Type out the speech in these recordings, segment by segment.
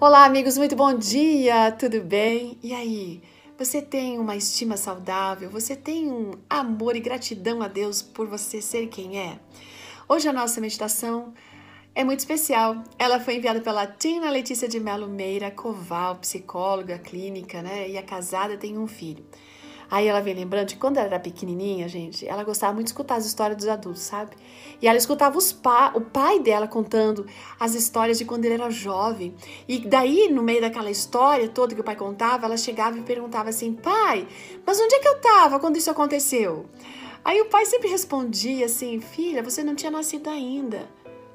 Olá, amigos, muito bom dia, tudo bem? E aí, você tem uma estima saudável? Você tem um amor e gratidão a Deus por você ser quem é? Hoje a nossa meditação é muito especial. Ela foi enviada pela Tina Letícia de Melo Meira Coval, psicóloga clínica, né? E é casada, tem um filho. Aí ela vem lembrando de quando ela era pequenininha, gente, ela gostava muito de escutar as histórias dos adultos, sabe? E ela escutava pa o pai dela contando as histórias de quando ele era jovem. E daí, no meio daquela história toda que o pai contava, ela chegava e perguntava assim: pai, mas onde é que eu estava quando isso aconteceu? Aí o pai sempre respondia assim: filha, você não tinha nascido ainda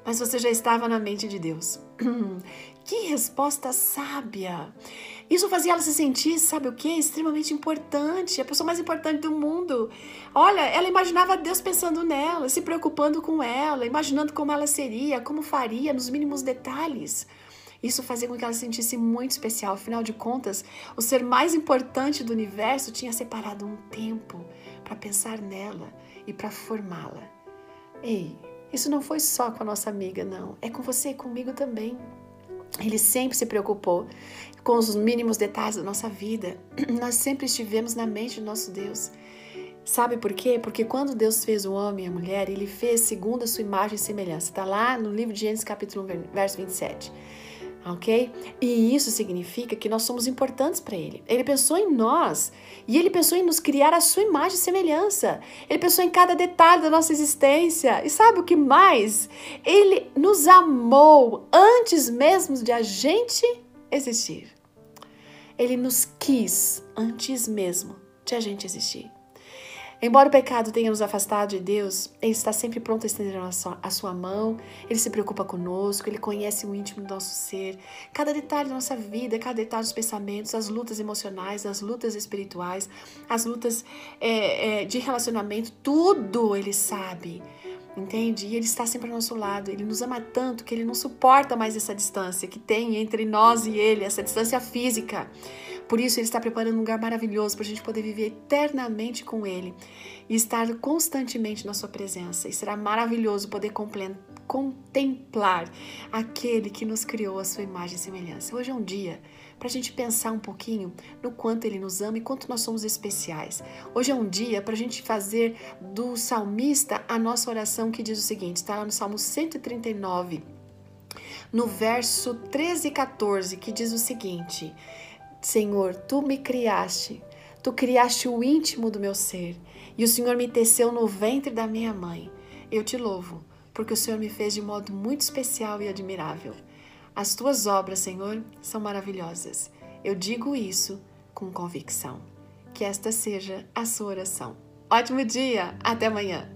mas você já estava na mente de Deus. que resposta sábia! Isso fazia ela se sentir, sabe o que? Extremamente importante, a pessoa mais importante do mundo. Olha, ela imaginava Deus pensando nela, se preocupando com ela, imaginando como ela seria, como faria, nos mínimos detalhes. Isso fazia com que ela se sentisse muito especial. Afinal de contas, o ser mais importante do universo tinha separado um tempo para pensar nela e para formá-la. Ei, isso não foi só com a nossa amiga, não. É com você e comigo também. Ele sempre se preocupou com os mínimos detalhes da nossa vida. Nós sempre estivemos na mente do nosso Deus. Sabe por quê? Porque quando Deus fez o homem e a mulher, ele fez segundo a sua imagem e semelhança. Está lá no livro de Gênesis, capítulo 1, verso 27 ok? E isso significa que nós somos importantes para Ele. Ele pensou em nós e Ele pensou em nos criar a sua imagem e semelhança. Ele pensou em cada detalhe da nossa existência. E sabe o que mais? Ele nos amou antes mesmo de a gente existir. Ele nos quis antes mesmo de a gente existir. Embora o pecado tenha nos afastado de Deus, Ele está sempre pronto a estender a sua, mão, Ele se preocupa conosco, Ele conhece o íntimo do nosso ser, cada detalhe da nossa vida, cada detalhe dos pensamentos, as lutas emocionais, as lutas espirituais, as lutas é, é, de relacionamento, tudo Ele sabe. Entende? E Ele está sempre ao nosso lado. Ele nos ama tanto que Ele não suporta mais essa distância que tem entre nós e Ele, essa distância física. Por isso, Ele está preparando um lugar maravilhoso para a gente poder viver eternamente com Ele e estar constantemente na Sua presença. E será maravilhoso poder contemplar aquele que nos criou a Sua imagem e semelhança. Hoje é um dia para a gente pensar um pouquinho no quanto Ele nos ama e quanto nós somos especiais. Hoje é um dia para a gente fazer do salmista a nossa oração que diz o seguinte: está lá no Salmo 139, no verso 13 e 14, que diz o seguinte. Senhor, tu me criaste, tu criaste o íntimo do meu ser, e o Senhor me teceu no ventre da minha mãe. Eu te louvo, porque o Senhor me fez de modo muito especial e admirável. As tuas obras, Senhor, são maravilhosas. Eu digo isso com convicção. Que esta seja a sua oração. Ótimo dia! Até amanhã!